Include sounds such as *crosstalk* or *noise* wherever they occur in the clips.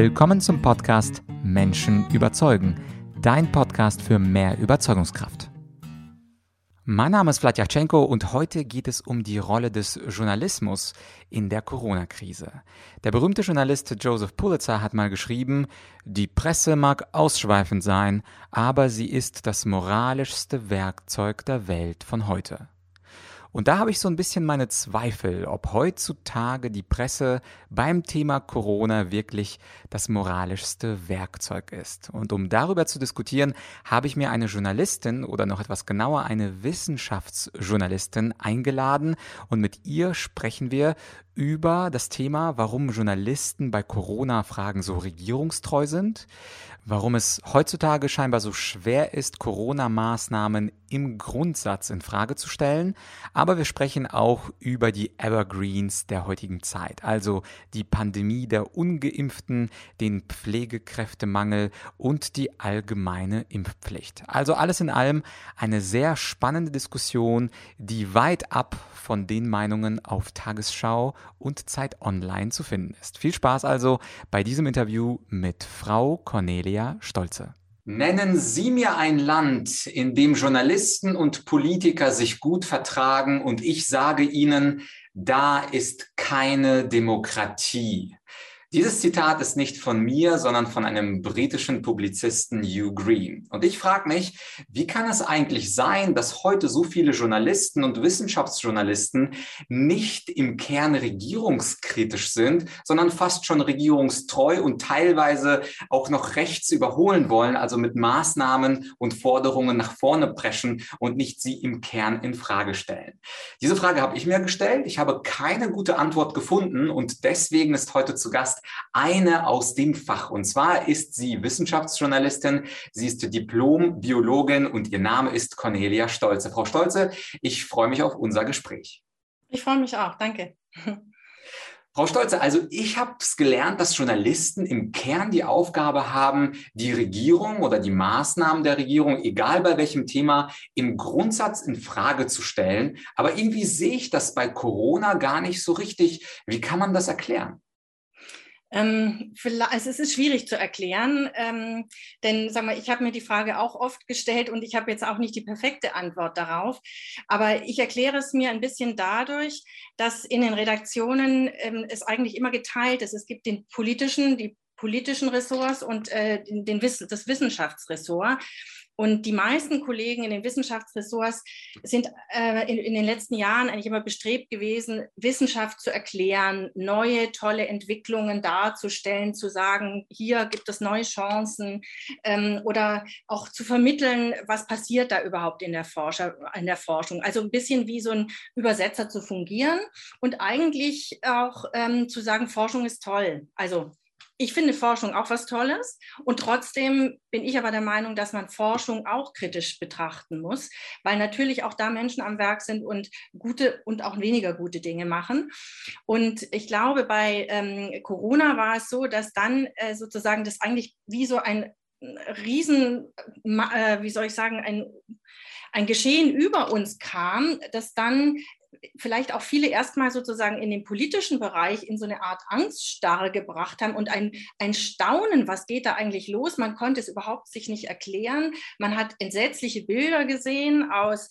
Willkommen zum Podcast Menschen überzeugen, dein Podcast für mehr Überzeugungskraft. Mein Name ist Vladyachenko und heute geht es um die Rolle des Journalismus in der Corona-Krise. Der berühmte Journalist Joseph Pulitzer hat mal geschrieben, die Presse mag ausschweifend sein, aber sie ist das moralischste Werkzeug der Welt von heute. Und da habe ich so ein bisschen meine Zweifel, ob heutzutage die Presse beim Thema Corona wirklich das moralischste Werkzeug ist. Und um darüber zu diskutieren, habe ich mir eine Journalistin oder noch etwas genauer eine Wissenschaftsjournalistin eingeladen und mit ihr sprechen wir über das Thema, warum Journalisten bei Corona-Fragen so regierungstreu sind, warum es heutzutage scheinbar so schwer ist, Corona-Maßnahmen im Grundsatz in Frage zu stellen, aber wir sprechen auch über die Evergreens der heutigen Zeit, also die Pandemie der ungeimpften, den Pflegekräftemangel und die allgemeine Impfpflicht. Also alles in allem eine sehr spannende Diskussion, die weit ab von den Meinungen auf Tagesschau und Zeit Online zu finden ist. Viel Spaß also bei diesem Interview mit Frau Cornelia Stolze. Nennen Sie mir ein Land, in dem Journalisten und Politiker sich gut vertragen und ich sage Ihnen, da ist keine Demokratie. Dieses Zitat ist nicht von mir, sondern von einem britischen Publizisten Hugh Green. Und ich frage mich, wie kann es eigentlich sein, dass heute so viele Journalisten und Wissenschaftsjournalisten nicht im Kern regierungskritisch sind, sondern fast schon regierungstreu und teilweise auch noch rechts überholen wollen, also mit Maßnahmen und Forderungen nach vorne preschen und nicht sie im Kern in Frage stellen. Diese Frage habe ich mir gestellt. Ich habe keine gute Antwort gefunden und deswegen ist heute zu Gast eine aus dem Fach. Und zwar ist sie Wissenschaftsjournalistin, sie ist Diplom-Biologin und ihr Name ist Cornelia Stolze. Frau Stolze, ich freue mich auf unser Gespräch. Ich freue mich auch, danke. *laughs* Frau Stolze, also ich habe es gelernt, dass Journalisten im Kern die Aufgabe haben, die Regierung oder die Maßnahmen der Regierung, egal bei welchem Thema, im Grundsatz in Frage zu stellen. Aber irgendwie sehe ich das bei Corona gar nicht so richtig. Wie kann man das erklären? Ähm, also es ist schwierig zu erklären, ähm, denn sag mal, ich habe mir die Frage auch oft gestellt und ich habe jetzt auch nicht die perfekte Antwort darauf. Aber ich erkläre es mir ein bisschen dadurch, dass in den Redaktionen ähm, es eigentlich immer geteilt ist. Es gibt den politischen, die politischen Ressorts und äh, den, Wissen, das Wissenschaftsressort. Und die meisten Kollegen in den Wissenschaftsressorts sind äh, in, in, den letzten Jahren eigentlich immer bestrebt gewesen, Wissenschaft zu erklären, neue tolle Entwicklungen darzustellen, zu sagen, hier gibt es neue Chancen ähm, oder auch zu vermitteln, was passiert da überhaupt in der, Forscher, in der Forschung. Also ein bisschen wie so ein Übersetzer zu fungieren und eigentlich auch ähm, zu sagen, Forschung ist toll. Also ich finde Forschung auch was Tolles und trotzdem bin ich aber der Meinung, dass man Forschung auch kritisch betrachten muss, weil natürlich auch da Menschen am Werk sind und gute und auch weniger gute Dinge machen. Und ich glaube, bei ähm, Corona war es so, dass dann äh, sozusagen das eigentlich wie so ein Riesen, äh, wie soll ich sagen, ein, ein Geschehen über uns kam, das dann vielleicht auch viele erstmal sozusagen in den politischen Bereich in so eine Art Angststarre gebracht haben und ein, ein Staunen, was geht da eigentlich los? Man konnte es überhaupt sich nicht erklären. Man hat entsetzliche Bilder gesehen aus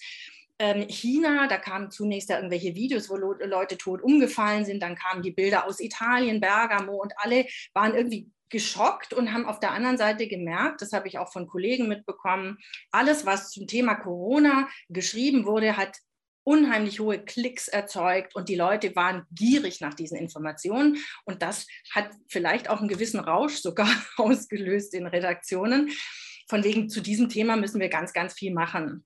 ähm, China, da kamen zunächst ja irgendwelche Videos, wo Leute tot umgefallen sind, dann kamen die Bilder aus Italien, Bergamo und alle waren irgendwie geschockt und haben auf der anderen Seite gemerkt, das habe ich auch von Kollegen mitbekommen, alles, was zum Thema Corona geschrieben wurde, hat unheimlich hohe Klicks erzeugt und die Leute waren gierig nach diesen Informationen. Und das hat vielleicht auch einen gewissen Rausch sogar *laughs* ausgelöst in Redaktionen. Von wegen, zu diesem Thema müssen wir ganz, ganz viel machen.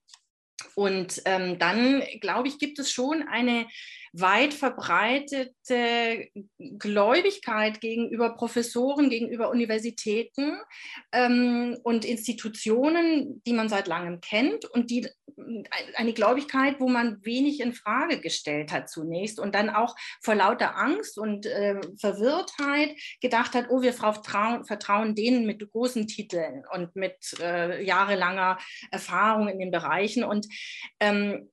Und ähm, dann, glaube ich, gibt es schon eine weit verbreitete Gläubigkeit gegenüber Professoren, gegenüber Universitäten ähm, und Institutionen, die man seit langem kennt und die eine Gläubigkeit, wo man wenig in Frage gestellt hat zunächst und dann auch vor lauter Angst und äh, Verwirrtheit gedacht hat, oh, wir vertrauen, vertrauen denen mit großen Titeln und mit äh, jahrelanger Erfahrung in den Bereichen. Und ähm,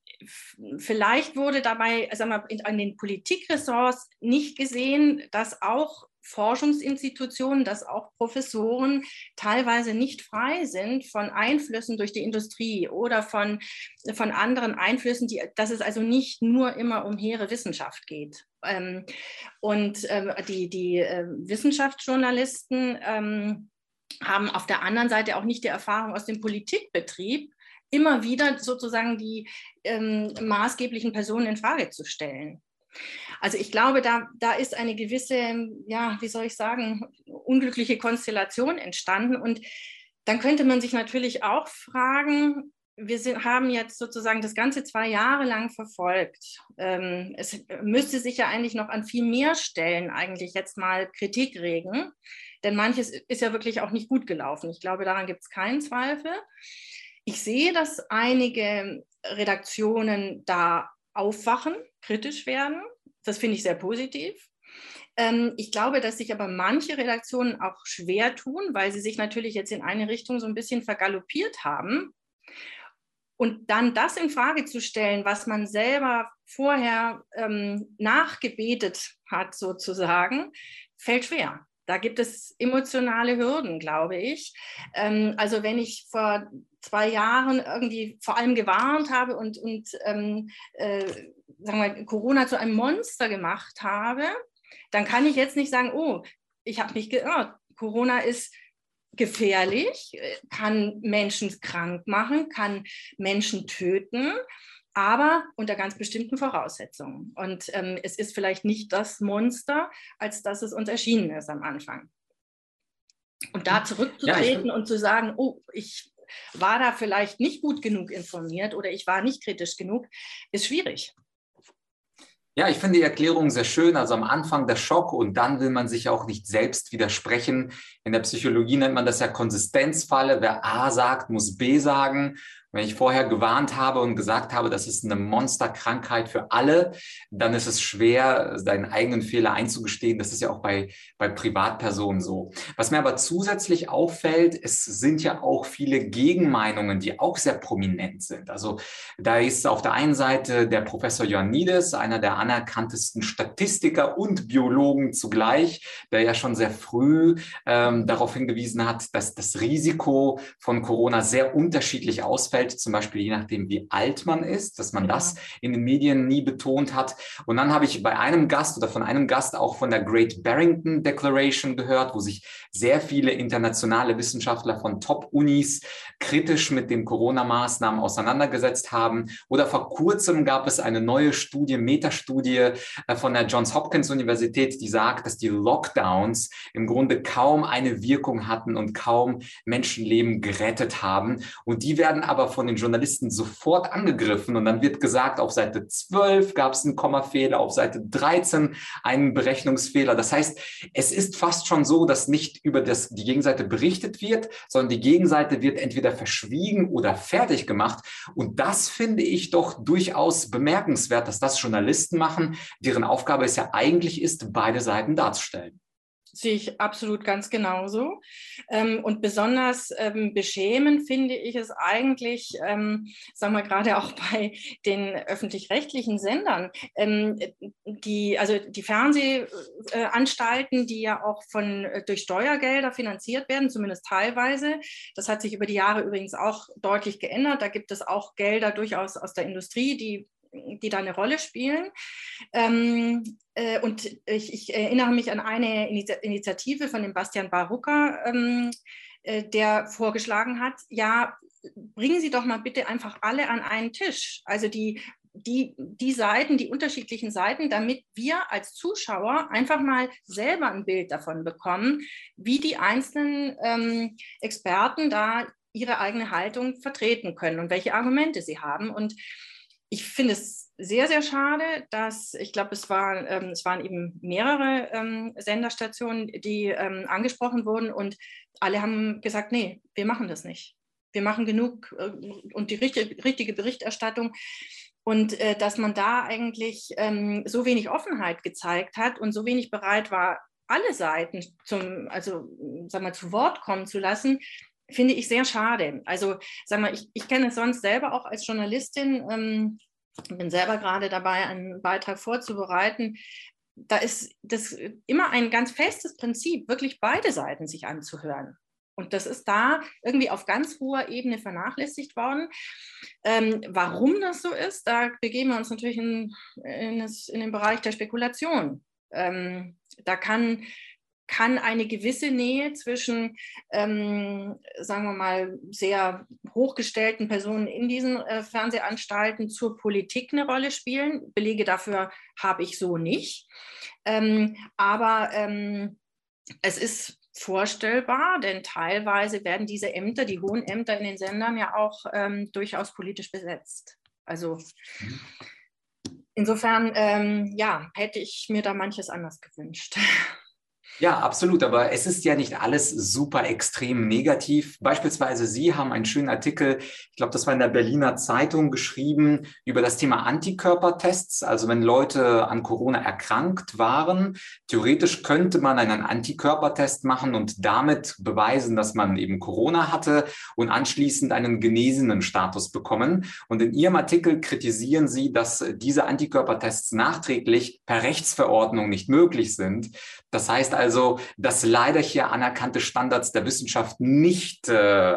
vielleicht wurde dabei sag mal, in, an den Politikressorts nicht gesehen, dass auch Forschungsinstitutionen, dass auch Professoren teilweise nicht frei sind von Einflüssen durch die Industrie oder von, von anderen Einflüssen, die, dass es also nicht nur immer um hehre Wissenschaft geht. Ähm, und ähm, die, die äh, Wissenschaftsjournalisten ähm, haben auf der anderen Seite auch nicht die Erfahrung aus dem Politikbetrieb, immer wieder sozusagen die ähm, maßgeblichen Personen in Frage zu stellen. Also ich glaube, da, da ist eine gewisse, ja, wie soll ich sagen, unglückliche Konstellation entstanden. Und dann könnte man sich natürlich auch fragen, wir sind, haben jetzt sozusagen das Ganze zwei Jahre lang verfolgt. Ähm, es müsste sich ja eigentlich noch an viel mehr Stellen eigentlich jetzt mal Kritik regen, denn manches ist ja wirklich auch nicht gut gelaufen. Ich glaube, daran gibt es keinen Zweifel. Ich sehe, dass einige Redaktionen da aufwachen, kritisch werden. Das finde ich sehr positiv. Ähm, ich glaube, dass sich aber manche Redaktionen auch schwer tun, weil sie sich natürlich jetzt in eine Richtung so ein bisschen vergaloppiert haben. Und dann das in Frage zu stellen, was man selber vorher ähm, nachgebetet hat, sozusagen, fällt schwer. Da gibt es emotionale Hürden, glaube ich. Ähm, also wenn ich vor zwei Jahren irgendwie vor allem gewarnt habe und, und ähm, äh, sagen wir, Corona zu einem Monster gemacht habe, dann kann ich jetzt nicht sagen, oh, ich habe mich geirrt. Corona ist gefährlich, kann Menschen krank machen, kann Menschen töten aber unter ganz bestimmten Voraussetzungen. Und ähm, es ist vielleicht nicht das Monster, als dass es uns erschienen ist am Anfang. Und da zurückzutreten ja, und zu sagen, oh, ich war da vielleicht nicht gut genug informiert oder ich war nicht kritisch genug, ist schwierig. Ja, ich finde die Erklärung sehr schön. Also am Anfang der Schock und dann will man sich auch nicht selbst widersprechen. In der Psychologie nennt man das ja Konsistenzfalle. Wer A sagt, muss B sagen. Wenn ich vorher gewarnt habe und gesagt habe, das ist eine Monsterkrankheit für alle, dann ist es schwer, seinen eigenen Fehler einzugestehen. Das ist ja auch bei, bei Privatpersonen so. Was mir aber zusätzlich auffällt, es sind ja auch viele Gegenmeinungen, die auch sehr prominent sind. Also da ist auf der einen Seite der Professor Ioannidis, einer der anerkanntesten Statistiker und Biologen zugleich, der ja schon sehr früh ähm, darauf hingewiesen hat, dass das Risiko von Corona sehr unterschiedlich ausfällt ausfällt, zum Beispiel je nachdem, wie alt man ist, dass man ja. das in den Medien nie betont hat. Und dann habe ich bei einem Gast oder von einem Gast auch von der Great Barrington Declaration gehört, wo sich sehr viele internationale Wissenschaftler von Top-Unis kritisch mit den Corona-Maßnahmen auseinandergesetzt haben. Oder vor kurzem gab es eine neue Studie, Metastudie äh, von der Johns Hopkins Universität, die sagt, dass die Lockdowns im Grunde kaum eine Wirkung hatten und kaum Menschenleben gerettet haben. Und die werden aber von den Journalisten sofort angegriffen und dann wird gesagt, auf Seite 12 gab es einen Kommafehler, auf Seite 13 einen Berechnungsfehler. Das heißt, es ist fast schon so, dass nicht über das, die Gegenseite berichtet wird, sondern die Gegenseite wird entweder verschwiegen oder fertig gemacht. Und das finde ich doch durchaus bemerkenswert, dass das Journalisten machen, deren Aufgabe es ja eigentlich ist, beide Seiten darzustellen sehe ich absolut ganz genauso. Ähm, und besonders ähm, beschämend finde ich es eigentlich, ähm, sagen wir gerade auch *laughs* bei den öffentlich-rechtlichen Sendern, die, also die Fernsehanstalten, die ja auch von, äh, durch Steuergelder finanziert werden, zumindest teilweise. Das hat sich über die Jahre übrigens auch deutlich geändert. Da gibt es auch Gelder durchaus aus der Industrie, die die da eine Rolle spielen. Ähm, äh, und ich, ich, erinnere mich an eine Initiative von dem Bastian Barucker, ähm, äh, der vorgeschlagen hat, ja, bringen Sie doch mal bitte einfach alle an einen Tisch. Also die, die, die Seiten, die unterschiedlichen Seiten, damit wir als Zuschauer einfach mal selber ein Bild davon bekommen, wie die einzelnen ähm, Experten da ihre eigene Haltung vertreten können und welche Argumente sie haben. Und ich finde es sehr, sehr schade, dass ich glaube, es, war, ähm, es waren eben mehrere ähm, Senderstationen, die ähm, angesprochen wurden und alle haben gesagt, nee, wir machen das nicht. Wir machen genug äh, und die richtige, richtige Berichterstattung. Und äh, dass man da eigentlich ähm, so wenig Offenheit gezeigt hat und so wenig bereit war, alle Seiten zum, also, sag mal, zu Wort kommen zu lassen, finde ich sehr schade. Also, sag mal, ich, ich kenne es sonst selber auch als Journalistin. Ähm, bin selber gerade dabei, einen Beitrag vorzubereiten. Da ist das immer ein ganz festes Prinzip, wirklich beide Seiten sich anzuhören. Und das ist da irgendwie auf ganz hoher Ebene vernachlässigt worden. Ähm, warum das so ist, da begeben wir uns natürlich in, in, das, in den Bereich der Spekulation. Ähm, da kann, kann eine gewisse Nähe zwischen, ähm, sagen wir mal, sehr hochgestellten Personen in diesen äh, Fernsehanstalten zur Politik eine Rolle spielen. Belege dafür habe ich so nicht. Ähm, aber ähm, es ist vorstellbar, denn teilweise werden diese Ämter, die hohen Ämter in den Sendern ja auch ähm, durchaus politisch besetzt. Also insofern, ähm, ja, hätte ich mir da manches anders gewünscht. *laughs* Ja, absolut. Aber es ist ja nicht alles super extrem negativ. Beispielsweise Sie haben einen schönen Artikel, ich glaube, das war in der Berliner Zeitung geschrieben, über das Thema Antikörpertests. Also wenn Leute an Corona erkrankt waren, theoretisch könnte man einen Antikörpertest machen und damit beweisen, dass man eben Corona hatte und anschließend einen genesenen Status bekommen. Und in Ihrem Artikel kritisieren Sie, dass diese Antikörpertests nachträglich per Rechtsverordnung nicht möglich sind. Das heißt also, dass leider hier anerkannte Standards der Wissenschaft nicht äh,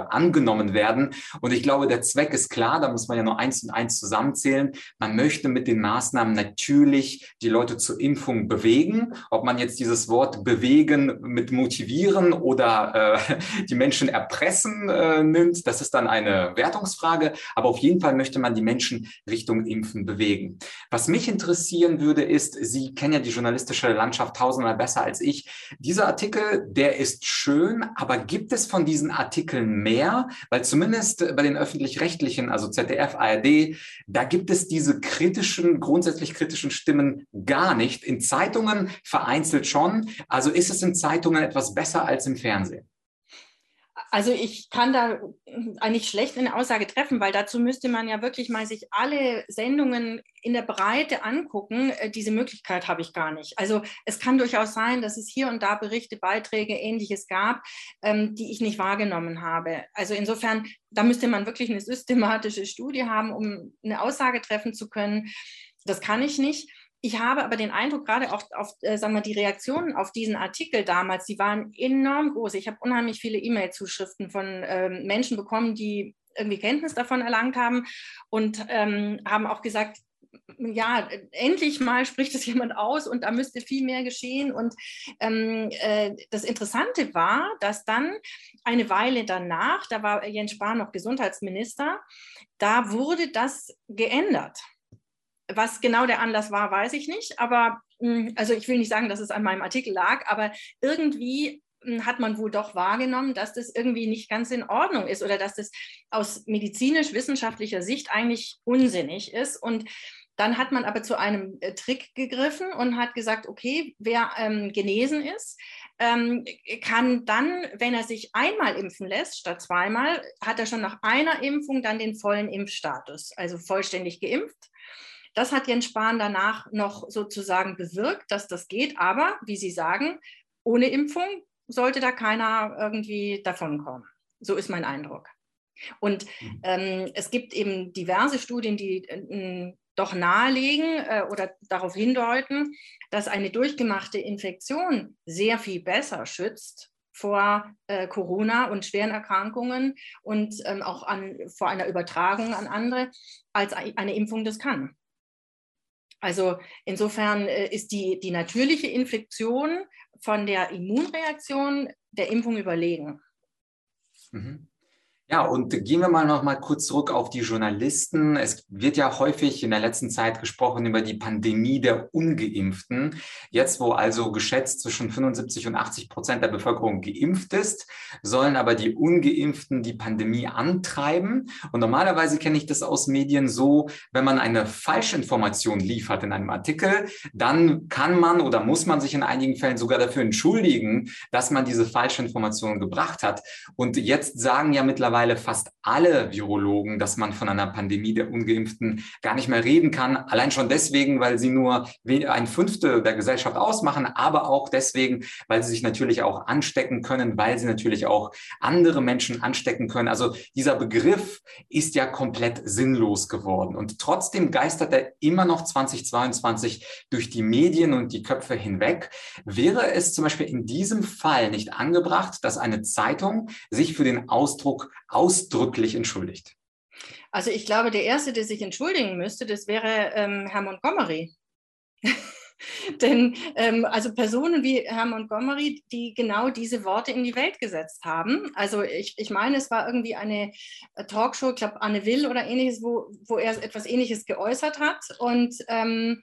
angenommen werden. Und ich glaube, der Zweck ist klar, da muss man ja nur eins und eins zusammenzählen. Man möchte mit den Maßnahmen natürlich die Leute zur Impfung bewegen. Ob man jetzt dieses Wort bewegen mit motivieren oder äh, *laughs* die Menschen erpressen äh, nimmt, das ist dann eine Wertungsfrage. Aber auf jeden Fall möchte man die Menschen Richtung Impfen bewegen. Was mich interessieren würde, ist, Sie kennen ja die journalistische Landschaft tausendmal besser besser als ich. Dieser Artikel, der ist schön, aber gibt es von diesen Artikeln mehr? Weil zumindest bei den öffentlich-rechtlichen, also ZDF, ARD, da gibt es diese kritischen, grundsätzlich kritischen Stimmen gar nicht. In Zeitungen vereinzelt schon. Also ist es in Zeitungen etwas besser als im Fernsehen? Also ich kann da eigentlich schlecht eine Aussage treffen, weil dazu müsste man ja wirklich mal sich alle Sendungen in der Breite angucken. Äh, diese Möglichkeit habe ich gar nicht. Also es kann durchaus sein, dass es hier und da Berichte, Beiträge, ähnliches gab, ähm, die ich nicht wahrgenommen habe. Also insofern, da müsste man wirklich eine systematische Studie haben, um eine Aussage treffen zu können. Das kann ich nicht. Ich habe aber den Eindruck, gerade auch auf äh, sagen wir, die Reaktionen auf diesen Artikel damals, die waren enorm groß. Ich habe unheimlich viele E-Mail-Zuschriften von ähm, Menschen bekommen, die irgendwie Kenntnis davon erlangt haben und ähm, haben auch gesagt, ja, endlich mal spricht es *laughs* jemand aus und da müsste viel mehr geschehen. Und ähm, äh, das Interessante war, dass dann eine Weile danach, da war Jens Spahn noch Gesundheitsminister, da wurde das geändert. Was genau der Anlass war, weiß ich nicht. Aber hm, also ich will nicht sagen, dass es an meinem Artikel lag, aber irgendwie hm, hat man wohl doch wahrgenommen, dass das irgendwie nicht ganz in Ordnung ist oder dass das aus medizinisch-wissenschaftlicher Sicht eigentlich unsinnig ist. Und dann hat man aber zu einem äh, Trick gegriffen und hat gesagt, okay, wer ähm, genesen ist, ähm, kann dann, wenn er sich einmal impfen lässt statt zweimal, hat er schon nach einer Impfung dann den vollen Impfstatus, also vollständig geimpft. Das hat Jens Spahn danach noch sozusagen bewirkt, dass das geht. Aber, wie Sie sagen, ohne Impfung sollte da keiner irgendwie davonkommen. So ist mein Eindruck. Und mhm. ähm, es gibt eben diverse Studien, die äh, doch nahelegen äh, oder darauf hindeuten, dass eine durchgemachte Infektion sehr viel besser schützt vor äh, Corona und schweren Erkrankungen und ähm, auch an, vor einer Übertragung an andere, als eine Impfung das kann. Also insofern äh, ist die, die natürliche Infektion von der Immunreaktion der Impfung überlegen. Mhm. Ja, und gehen wir mal noch mal kurz zurück auf die Journalisten. Es wird ja häufig in der letzten Zeit gesprochen über die Pandemie der Ungeimpften. Jetzt, wo also geschätzt zwischen 75 und 80 Prozent der Bevölkerung geimpft ist, sollen aber die Ungeimpften die Pandemie antreiben. Und normalerweise kenne ich das aus Medien so, wenn man eine Falschinformation liefert in einem Artikel, dann kann man oder muss man sich in einigen Fällen sogar dafür entschuldigen, dass man diese Falschinformation gebracht hat. Und jetzt sagen ja mittlerweile mittlerweile fast alle Virologen, dass man von einer Pandemie der Ungeimpften gar nicht mehr reden kann. Allein schon deswegen, weil sie nur ein Fünftel der Gesellschaft ausmachen, aber auch deswegen, weil sie sich natürlich auch anstecken können, weil sie natürlich auch andere Menschen anstecken können. Also dieser Begriff ist ja komplett sinnlos geworden. Und trotzdem geistert er immer noch 2022 durch die Medien und die Köpfe hinweg. Wäre es zum Beispiel in diesem Fall nicht angebracht, dass eine Zeitung sich für den Ausdruck ausdrücklich entschuldigt? Also ich glaube, der Erste, der sich entschuldigen müsste, das wäre ähm, Herr Montgomery. *laughs* Denn ähm, also Personen wie Herr Montgomery, die genau diese Worte in die Welt gesetzt haben. Also ich, ich meine, es war irgendwie eine äh, Talkshow, ich glaube Anne Will oder ähnliches, wo, wo er etwas Ähnliches geäußert hat. Und ähm,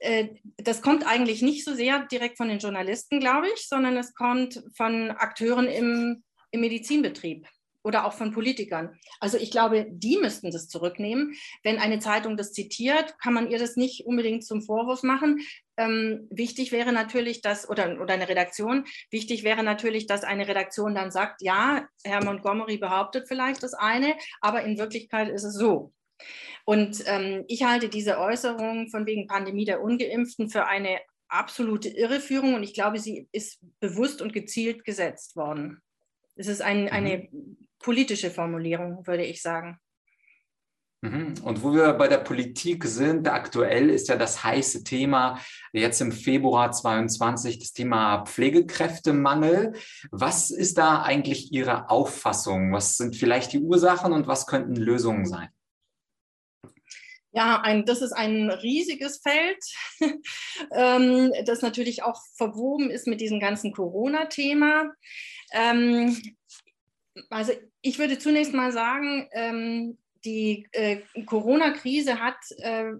äh, das kommt eigentlich nicht so sehr direkt von den Journalisten, glaube ich, sondern es kommt von Akteuren im, im Medizinbetrieb oder auch von Politikern. Also ich glaube, die müssten das zurücknehmen. Wenn eine Zeitung das zitiert, kann man ihr das nicht unbedingt zum Vorwurf machen. Ähm, wichtig wäre natürlich, dass, oder, oder eine Redaktion, wichtig wäre natürlich, dass eine Redaktion dann sagt, ja, Herr Montgomery behauptet vielleicht das eine, aber in Wirklichkeit ist es so. Und ähm, ich halte diese Äußerung von wegen Pandemie der Ungeimpften für eine absolute Irreführung und ich glaube, sie ist bewusst und gezielt gesetzt worden. Es ist ein, eine mhm politische Formulierung, würde ich sagen. Mhm. Und wo wir bei der Politik sind, aktuell ist ja das heiße Thema jetzt im Februar 22 das Thema Pflegekräftemangel. Was ist da eigentlich Ihre Auffassung? Was sind vielleicht die Ursachen und was könnten Lösungen sein? Ja, ein, das ist ein riesiges Feld, *laughs* ähm, das natürlich auch verwoben ist mit diesem ganzen Corona-Thema. Ähm, also ich würde zunächst mal sagen, ähm, die äh, Corona-Krise hat äh,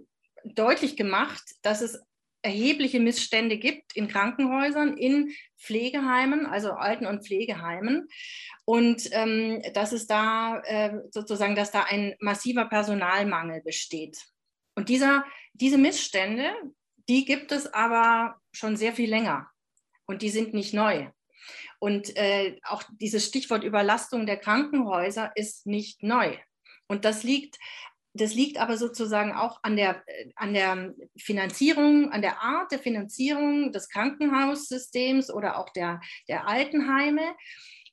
deutlich gemacht, dass es erhebliche Missstände gibt in Krankenhäusern, in Pflegeheimen, also Alten- und Pflegeheimen. Und ähm, dass es da äh, sozusagen, dass da ein massiver Personalmangel besteht. Und dieser, diese Missstände, die gibt es aber schon sehr viel länger. Und die sind nicht neu. Und äh, auch dieses Stichwort Überlastung der Krankenhäuser ist nicht neu. Und das liegt, das liegt aber sozusagen auch an der, äh, an der Finanzierung, an der Art der Finanzierung des Krankenhaussystems oder auch der, der Altenheime.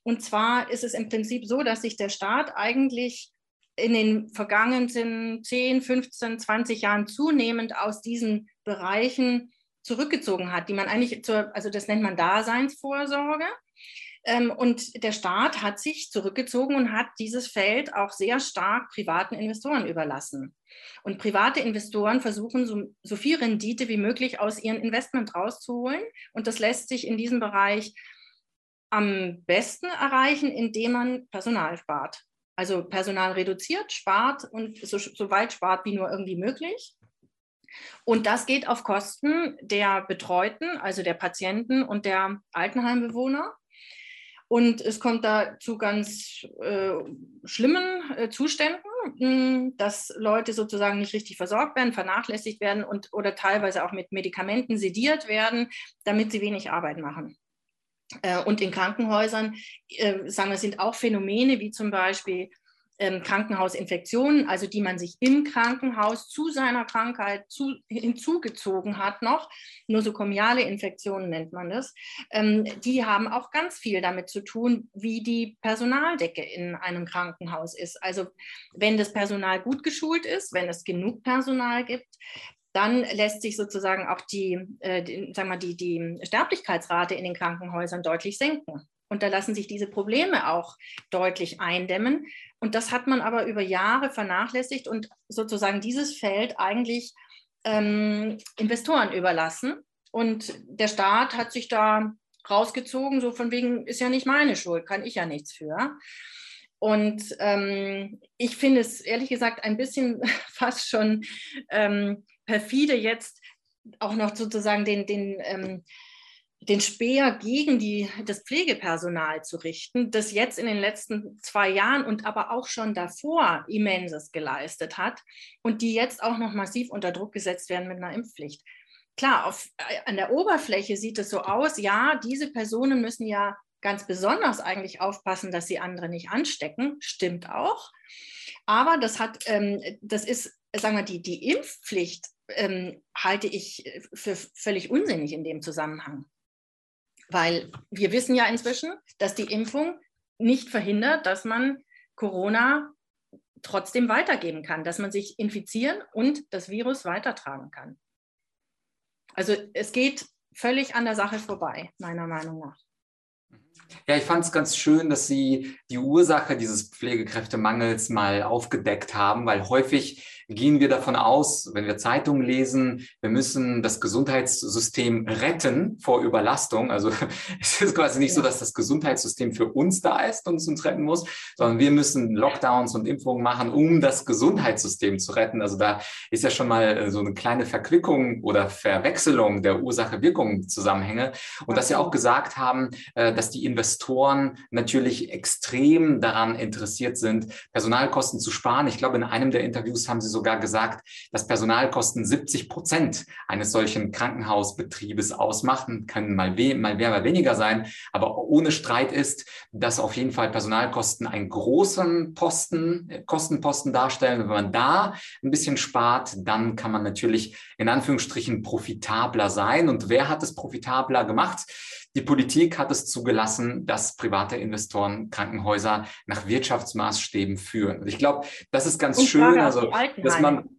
Und zwar ist es im Prinzip so, dass sich der Staat eigentlich in den vergangenen 10, 15, 20 Jahren zunehmend aus diesen Bereichen zurückgezogen hat, die man eigentlich zur, also das nennt man Daseinsvorsorge. Ähm, und der Staat hat sich zurückgezogen und hat dieses Feld auch sehr stark privaten Investoren überlassen. Und private Investoren versuchen, so, so viel Rendite wie möglich aus ihrem Investment rauszuholen. Und das lässt sich in diesem Bereich am besten erreichen, indem man Personal spart. Also Personal reduziert, spart und so, so weit spart wie nur irgendwie möglich. Und das geht auf Kosten der Betreuten, also der Patienten und der Altenheimbewohner. Und es kommt da zu ganz äh, schlimmen äh, Zuständen, mh, hm, dass Leute sozusagen nicht richtig versorgt werden, vernachlässigt werden und oder teilweise auch mit Medikamenten sediert werden, damit sie wenig Arbeit machen. Äh, und in Krankenhäusern, äh, sagen wir, sind auch Phänomene wie zum Beispiel ähm, Krankenhausinfektionen, also die man sich im Krankenhaus zu seiner Krankheit zu, hinzugezogen hat noch, nosokomiale Infektionen nennt man das, ähm, die haben auch ganz viel damit zu tun, wie die Personaldecke in einem Krankenhaus ist. Also wenn das Personal gut geschult ist, wenn es genug Personal gibt, dann lässt sich sozusagen auch die, äh, die, sagen wir, die, die Sterblichkeitsrate in den Krankenhäusern deutlich senken. Und da lassen sich diese Probleme auch deutlich eindämmen. Und das hat man aber über Jahre vernachlässigt und sozusagen dieses Feld eigentlich ähm, Investoren überlassen. Und der Staat hat sich da rausgezogen, so von wegen, ist ja nicht meine Schuld, kann ich ja nichts für. Und ähm, ich finde es ehrlich gesagt ein bisschen *laughs* fast schon ähm, perfide, jetzt auch noch sozusagen den, den ähm, den Speer gegen die, das Pflegepersonal zu richten, das jetzt in den letzten zwei Jahren und aber auch schon davor immenses geleistet hat und die jetzt auch noch massiv unter Druck gesetzt werden mit einer Impfpflicht. Klar, auf, äh, an der Oberfläche sieht es so aus, ja, diese Personen müssen ja ganz besonders eigentlich aufpassen, dass sie andere nicht anstecken. Stimmt auch. Aber das hat, ähm, das ist, sagen wir, die, die Impfpflicht ähm, halte ich für völlig unsinnig in dem Zusammenhang. Weil wir wissen ja inzwischen, dass die Impfung nicht verhindert, dass man Corona trotzdem weitergeben kann, dass man sich infizieren und das Virus weitertragen kann. Also es geht völlig an der Sache vorbei, meiner Meinung nach. Ja, ich fand es ganz schön, dass Sie die Ursache dieses Pflegekräftemangels mal aufgedeckt haben, weil häufig gehen wir davon aus, wenn wir Zeitungen lesen, wir müssen das Gesundheitssystem retten vor Überlastung. Also *laughs* es ist quasi nicht so, dass das Gesundheitssystem für uns da ist und uns retten muss, sondern wir müssen Lockdowns und Impfungen machen, um das Gesundheitssystem zu retten. Also da ist ja schon mal äh, so eine kleine Verquickung oder Verwechselung der Ursache-Wirkung-Zusammenhänge. Und dass Sie auch gesagt haben, äh, dass die Investoren natürlich extrem daran interessiert sind, Personalkosten zu sparen. Ich glaube, in einem der Interviews haben Sie so sogar gesagt, dass Personalkosten 70 Prozent eines solchen Krankenhausbetriebes ausmachen, können mal, we mal mehr, mal weniger sein. Aber ohne Streit ist, dass auf jeden Fall Personalkosten einen großen Posten, Kostenposten darstellen. Wenn man da ein bisschen spart, dann kann man natürlich in Anführungsstrichen profitabler sein. Und wer hat es profitabler gemacht? Die Politik hat es zugelassen, dass private Investoren Krankenhäuser nach Wirtschaftsmaßstäben führen. Und ich glaube, das ist ganz Und schön, also dass man.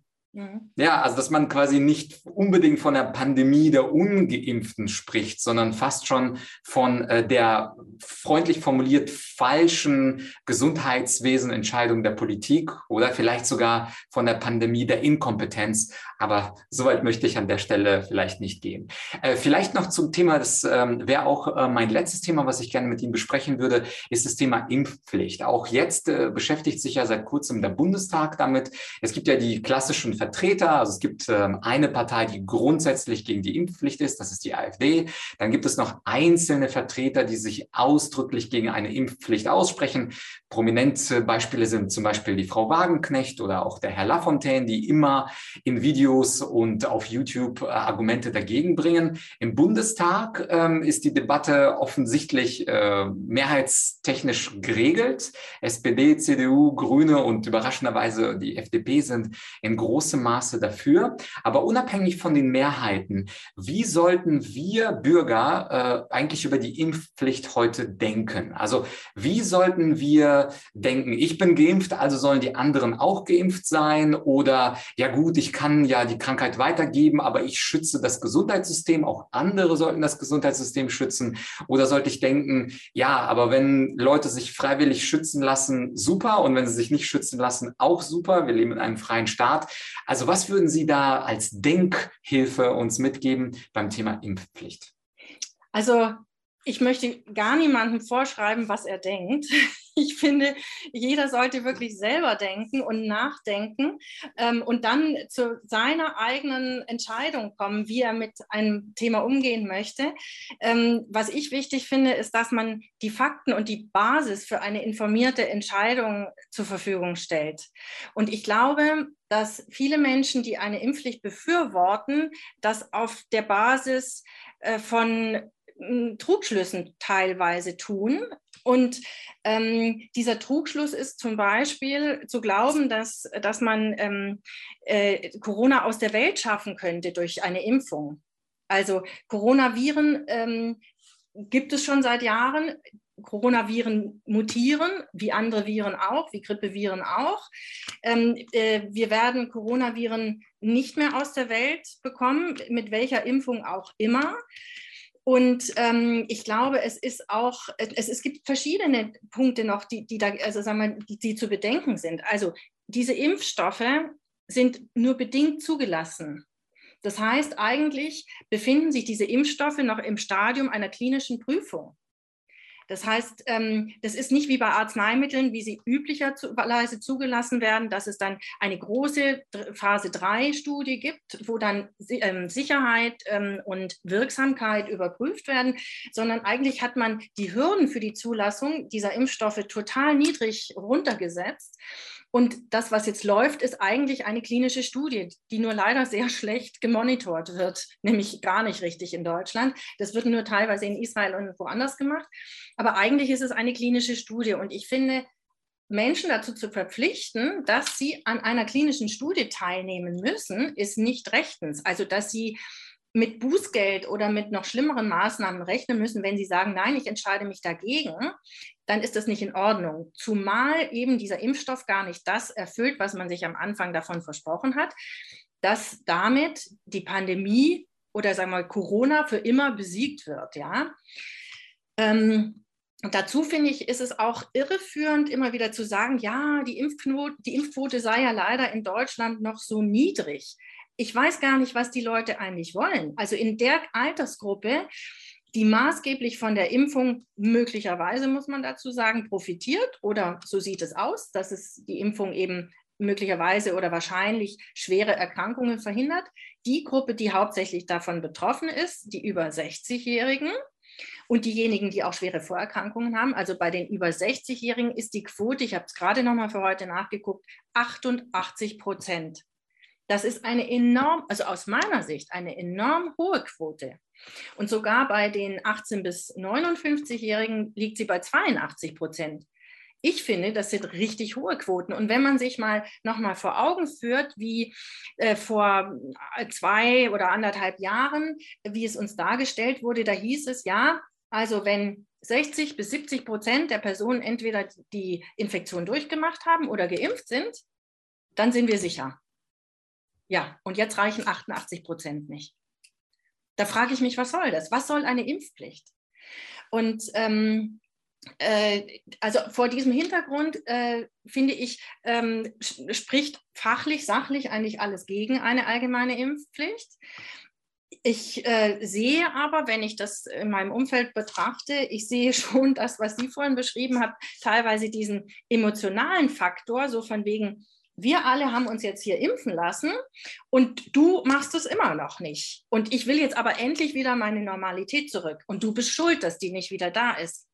Ja, also dass man quasi nicht unbedingt von der Pandemie der Ungeimpften spricht, sondern fast schon von äh, der freundlich formuliert falschen Gesundheitswesenentscheidung der Politik oder vielleicht sogar von der Pandemie der Inkompetenz. Aber soweit möchte ich an der Stelle vielleicht nicht gehen. Äh, vielleicht noch zum Thema, das ähm, wäre auch äh, mein letztes Thema, was ich gerne mit Ihnen besprechen würde, ist das Thema Impfpflicht. Auch jetzt beschäftigt sich ja seit kurzem der Bundestag damit. Es gibt ja die klassischen Vertreter. Also es gibt ähm, eine Partei, die grundsätzlich gegen die Impfpflicht ist, das ist die AfD. Dann gibt es noch einzelne Vertreter, die sich ausdrücklich gegen eine Impfpflicht aussprechen. Prominente Beispiele sind zum Beispiel die Frau Wagenknecht oder auch der Herr Lafontaine, die immer in Videos und auf YouTube äh, Argumente dagegen bringen. Im Bundestag ähm, ist die Debatte offensichtlich äh, mehrheitstechnisch geregelt. SPD, CDU, Grüne und überraschenderweise die FDP sind in großem großem Maße dafür. Aber unabhängig von den Mehrheiten, wie sollten wir Bürger äh, eigentlich über die Impfpflicht heute denken? Also wie sollten wir denken, ich bin geimpft, also sollen die anderen auch geimpft sein? Oder ja gut, ich kann ja die Krankheit weitergeben, aber ich schütze das Gesundheitssystem, auch andere sollten das Gesundheitssystem schützen. Oder sollte ich denken, ja, aber wenn Leute sich freiwillig schützen lassen, super. Und wenn sie sich nicht schützen lassen, auch super. Wir leben in einem freien Staat. Also was würden Sie da als Denkhilfe uns mitgeben beim Thema Impfpflicht? Also ich möchte gar niemandem vorschreiben, was er denkt. *laughs* Ich finde, jeder sollte wirklich selber denken und nachdenken ähm, und dann zu seiner eigenen Entscheidung kommen, wie er mit einem Thema umgehen möchte. Ähm, was ich wichtig finde, ist, dass man die Fakten und die Basis für eine informierte Entscheidung zur Verfügung stellt. Und ich glaube, dass viele Menschen, die eine Impfpflicht befürworten, das auf der Basis äh, von Trugschlüssen teilweise tun. Und ähm, dieser Trugschluss ist zum Beispiel zu glauben, dass, dass man ähm, äh, Corona aus der Welt schaffen könnte durch eine Impfung. Also Coronaviren ähm, gibt es schon seit Jahren. Coronaviren mutieren, wie andere Viren auch, wie Grippeviren auch. Ähm, äh, wir werden Coronaviren nicht mehr aus der Welt bekommen, mit welcher Impfung auch immer. Und ähm, ich glaube, es ist auch, es, es gibt verschiedene Punkte noch, die, die da, also sagen wir, die, die zu bedenken sind. Also diese Impfstoffe sind nur bedingt zugelassen. Das heißt, eigentlich befinden sich diese Impfstoffe noch im Stadium einer klinischen Prüfung. Das heißt, ähm, das ist nicht wie bei Arzneimitteln, wie sie üblicherweise zugelassen werden, dass es dann eine große Phase 3-Studie gibt, wo dann ähm, Sicherheit ähm, und Wirksamkeit überprüft werden, sondern eigentlich hat man die Hürden für die Zulassung dieser Impfstoffe total niedrig runtergesetzt. Und das, was jetzt läuft, ist eigentlich eine klinische Studie, die nur leider sehr schlecht gemonitort wird, nämlich gar nicht richtig in Deutschland. Das wird nur teilweise in Israel und woanders gemacht. Aber eigentlich ist es eine klinische Studie. Und ich finde, Menschen dazu zu verpflichten, dass sie an einer klinischen Studie teilnehmen müssen, ist nicht rechtens. Also, dass sie mit Bußgeld oder mit noch schlimmeren Maßnahmen rechnen müssen, wenn sie sagen, nein, ich entscheide mich dagegen, dann ist das nicht in Ordnung. Zumal eben dieser Impfstoff gar nicht das erfüllt, was man sich am Anfang davon versprochen hat, dass damit die Pandemie oder sagen wir Corona für immer besiegt wird. Ja. Ähm, und dazu finde ich, ist es auch irreführend, immer wieder zu sagen, ja, die Impfquote, die Impfquote sei ja leider in Deutschland noch so niedrig. Ich weiß gar nicht, was die Leute eigentlich wollen. Also in der Altersgruppe, die maßgeblich von der Impfung möglicherweise, muss man dazu sagen, profitiert oder so sieht es aus, dass es die Impfung eben möglicherweise oder wahrscheinlich schwere Erkrankungen verhindert. Die Gruppe, die hauptsächlich davon betroffen ist, die über 60-Jährigen, und diejenigen, die auch schwere Vorerkrankungen haben, also bei den über 60-Jährigen ist die Quote, ich habe es gerade noch mal für heute nachgeguckt, 88 Prozent. Das ist eine enorm, also aus meiner Sicht eine enorm hohe Quote. Und sogar bei den 18 bis 59-Jährigen liegt sie bei 82 Prozent. Ich finde, das sind richtig hohe Quoten. Und wenn man sich mal nochmal vor Augen führt, wie äh, vor zwei oder anderthalb Jahren, wie es uns dargestellt wurde, da hieß es, ja, also wenn 60 bis 70 Prozent der Personen entweder die Infektion durchgemacht haben oder geimpft sind, dann sind wir sicher. Ja, und jetzt reichen 88 Prozent nicht. Da frage ich mich, was soll das? Was soll eine Impfpflicht? Und ähm, äh, also vor diesem Hintergrund äh, finde ich, ähm, spricht fachlich, sachlich eigentlich alles gegen eine allgemeine Impfpflicht. Ich äh, sehe aber, wenn ich das in meinem Umfeld betrachte, ich sehe *laughs* schon das, was Sie vorhin beschrieben haben, teilweise diesen emotionalen Faktor, so von wegen, wir alle haben uns jetzt hier impfen lassen und du machst es immer noch nicht. Und ich will jetzt aber endlich wieder meine Normalität zurück. Und du bist schuld, dass die nicht wieder da ist.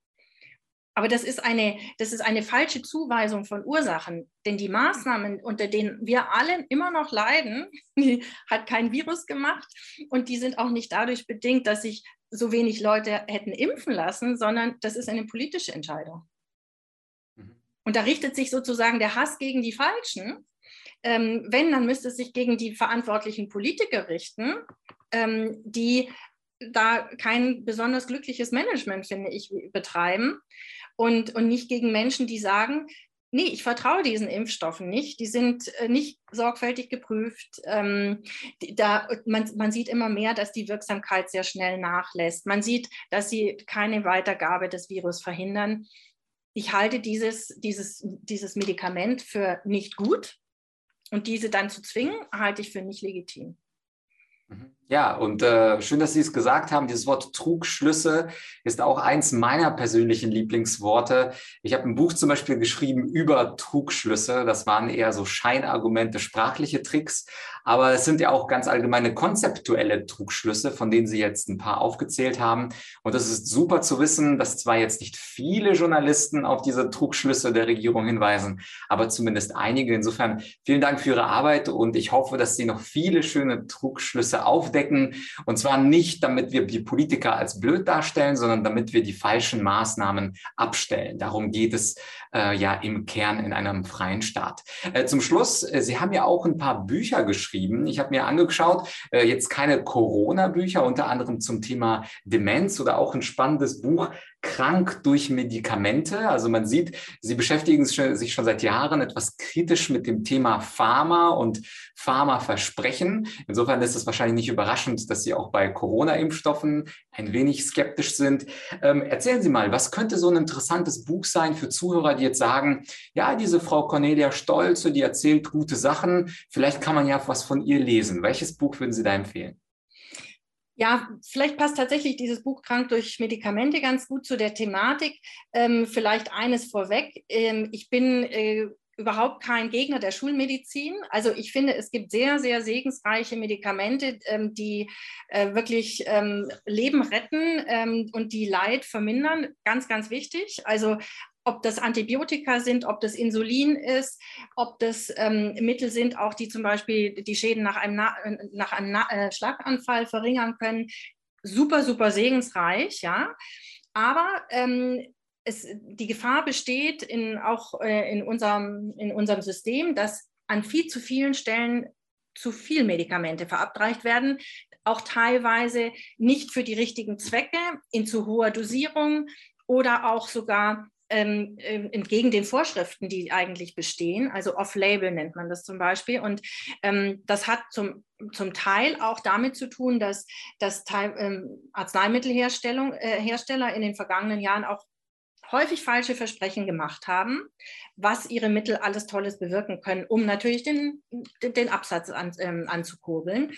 Aber das ist eine, das ist eine falsche Zuweisung von Ursachen, denn die Maßnahmen, unter denen wir alle immer noch leiden, *laughs* hat kein Virus gemacht und die sind auch nicht dadurch bedingt, dass sich so wenig Leute hätten impfen lassen, sondern das ist eine politische Entscheidung. Und da richtet sich sozusagen der Hass gegen die Falschen. Ähm, wenn, dann müsste es sich gegen die verantwortlichen Politiker richten, ähm, die da kein besonders glückliches Management, finde ich, betreiben und, und nicht gegen Menschen, die sagen, nee, ich vertraue diesen Impfstoffen nicht, die sind äh, nicht sorgfältig geprüft. Ähm, da, man, man sieht immer mehr, dass die Wirksamkeit sehr schnell nachlässt. Man sieht, dass sie keine Weitergabe des Virus verhindern. Ich halte dieses, dieses, dieses Medikament für nicht gut und diese dann zu zwingen, halte ich für nicht legitim. Mhm. Ja, und äh, schön, dass Sie es gesagt haben. Dieses Wort Trugschlüsse ist auch eins meiner persönlichen Lieblingsworte. Ich habe ein Buch zum Beispiel geschrieben über Trugschlüsse. Das waren eher so Scheinargumente, sprachliche Tricks. Aber es sind ja auch ganz allgemeine konzeptuelle Trugschlüsse, von denen Sie jetzt ein paar aufgezählt haben. Und es ist super zu wissen, dass zwar jetzt nicht viele Journalisten auf diese Trugschlüsse der Regierung hinweisen, aber zumindest einige. Insofern vielen Dank für Ihre Arbeit und ich hoffe, dass Sie noch viele schöne Trugschlüsse aufdecken. Und zwar nicht, damit wir die Politiker als blöd darstellen, sondern damit wir die falschen Maßnahmen abstellen. Darum geht es äh, ja im Kern in einem freien Staat. Äh, zum Schluss, äh, Sie haben ja auch ein paar Bücher geschrieben. Ich habe mir angeschaut, äh, jetzt keine Corona-Bücher, unter anderem zum Thema Demenz oder auch ein spannendes Buch krank durch Medikamente. Also man sieht, Sie beschäftigen sich schon seit Jahren etwas kritisch mit dem Thema Pharma und Pharmaversprechen. Insofern ist es wahrscheinlich nicht überraschend, dass Sie auch bei Corona-Impfstoffen ein wenig skeptisch sind. Ähm, erzählen Sie mal, was könnte so ein interessantes Buch sein für Zuhörer, die jetzt sagen, ja, diese Frau Cornelia Stolze, die erzählt gute Sachen, vielleicht kann man ja was von ihr lesen. Welches Buch würden Sie da empfehlen? Ja, vielleicht passt tatsächlich dieses Buch Krank durch Medikamente ganz gut zu der Thematik. Ähm, vielleicht eines vorweg. Ähm, ich bin äh, überhaupt kein Gegner der Schulmedizin. Also ich finde, es gibt sehr, sehr segensreiche Medikamente, ähm, die äh, wirklich ähm, Leben retten ähm, und die Leid vermindern. Ganz, ganz wichtig. Also ob das Antibiotika sind, ob das Insulin ist, ob das ähm, Mittel sind, auch die zum Beispiel die Schäden nach einem, Na nach einem Na äh, Schlaganfall verringern können. Super, super segensreich, ja. Aber ähm, es, die Gefahr besteht in, auch äh, in, unserem, in unserem System, dass an viel zu vielen Stellen zu viel Medikamente verabreicht werden, auch teilweise nicht für die richtigen Zwecke, in zu hoher Dosierung oder auch sogar ähm, ähm, entgegen den Vorschriften, die eigentlich bestehen. Also off-label nennt man das zum Beispiel. Und ähm, das hat zum, zum Teil auch damit zu tun, dass, dass ähm, Arzneimittelhersteller äh, in den vergangenen Jahren auch häufig falsche Versprechen gemacht haben, was ihre Mittel alles Tolles bewirken können, um natürlich den, den Absatz an, ähm, anzukurbeln.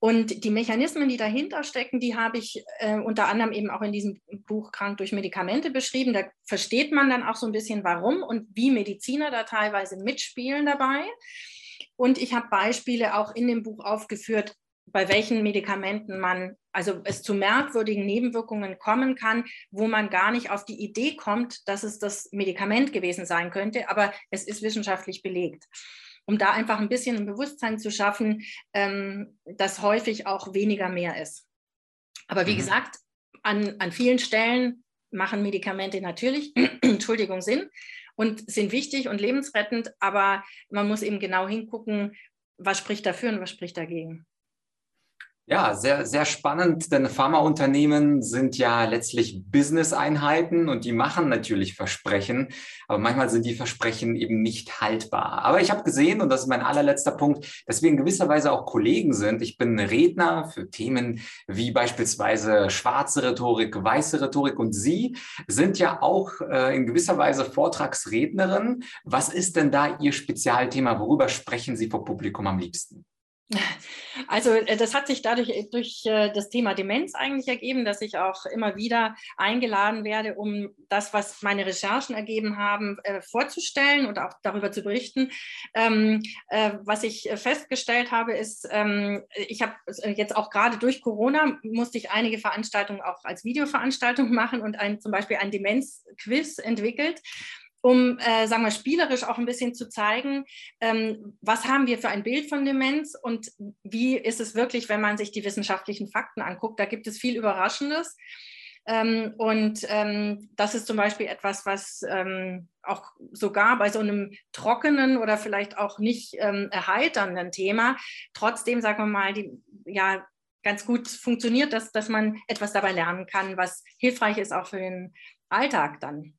Und die Mechanismen, die dahinter stecken, die habe ich äh, unter anderem eben auch in diesem Buch Krank durch Medikamente beschrieben. Da versteht man dann auch so ein bisschen, warum und wie Mediziner da teilweise mitspielen dabei. Und ich habe Beispiele auch in dem Buch aufgeführt, bei welchen Medikamenten man, also es zu merkwürdigen Nebenwirkungen kommen kann, wo man gar nicht auf die Idee kommt, dass es das Medikament gewesen sein könnte, aber es ist wissenschaftlich belegt. Um da einfach ein bisschen ein Bewusstsein zu schaffen, ähm, dass häufig auch weniger mehr ist. Aber wie mhm. gesagt, an, an vielen Stellen machen Medikamente natürlich, *clears throat* Entschuldigung, Sinn und sind wichtig und lebensrettend, aber man muss eben genau hingucken, was spricht dafür und was spricht dagegen. Ja, sehr, sehr spannend, denn Pharmaunternehmen sind ja letztlich Business-Einheiten und die machen natürlich Versprechen, aber manchmal sind die Versprechen eben nicht haltbar. Aber ich habe gesehen, und das ist mein allerletzter Punkt, dass wir in gewisser Weise auch Kollegen sind. Ich bin Redner für Themen wie beispielsweise schwarze Rhetorik, weiße Rhetorik und Sie sind ja auch äh, in gewisser Weise Vortragsrednerin. Was ist denn da Ihr Spezialthema? Worüber sprechen Sie vor Publikum am liebsten? Also äh, das hat sich dadurch äh, durch äh, das Thema Demenz eigentlich ergeben, dass ich auch immer wieder eingeladen werde, um das, was meine Recherchen ergeben haben, vorzustellen und auch darüber zu berichten. Ähm, was ich festgestellt habe, ist, ähm, ich habe jetzt auch gerade durch Corona musste ich einige Veranstaltungen auch als Videoveranstaltung *laughs* machen und ein, zum Beispiel ein Demenz-Quiz entwickelt um, äh, sagen wir, spielerisch auch ein bisschen zu zeigen, ähm, was haben wir für ein Bild von Demenz und wie ist es wirklich, wenn man sich die wissenschaftlichen Fakten anguckt. Da gibt es viel Überraschendes. Ähm, und ähm, das ist zum Beispiel etwas, was ähm, auch sogar bei so einem trockenen oder vielleicht auch nicht ähm, erheiternden Thema trotzdem, sagen wir mal, die, ja, ganz gut funktioniert, dass, dass man etwas dabei lernen kann, was hilfreich ist auch für den Alltag dann.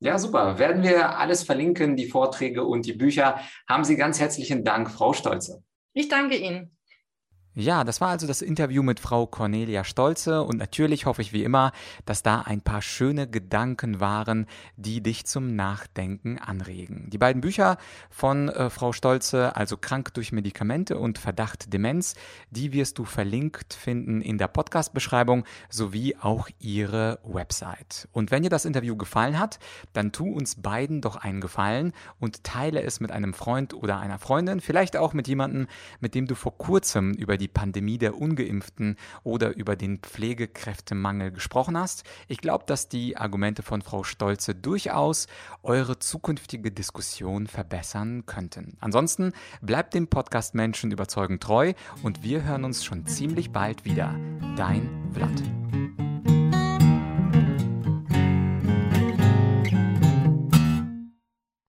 Ja, super. Werden wir alles verlinken, die Vorträge und die Bücher. Haben Sie ganz herzlichen Dank, Frau Stolze. Ich danke Ihnen. Ja, das war also das Interview mit Frau Cornelia Stolze und natürlich hoffe ich wie immer, dass da ein paar schöne Gedanken waren, die dich zum Nachdenken anregen. Die beiden Bücher von äh, Frau Stolze, also Krank durch Medikamente und Verdacht Demenz, die wirst du verlinkt finden in der Podcast-Beschreibung sowie auch ihre Website. Und wenn dir das Interview gefallen hat, dann tu uns beiden doch einen Gefallen und teile es mit einem Freund oder einer Freundin, vielleicht auch mit jemandem, mit dem du vor kurzem über die die Pandemie der ungeimpften oder über den Pflegekräftemangel gesprochen hast. Ich glaube, dass die Argumente von Frau Stolze durchaus eure zukünftige Diskussion verbessern könnten. Ansonsten bleibt dem Podcast Menschen überzeugend treu und wir hören uns schon ziemlich bald wieder. Dein Vlad.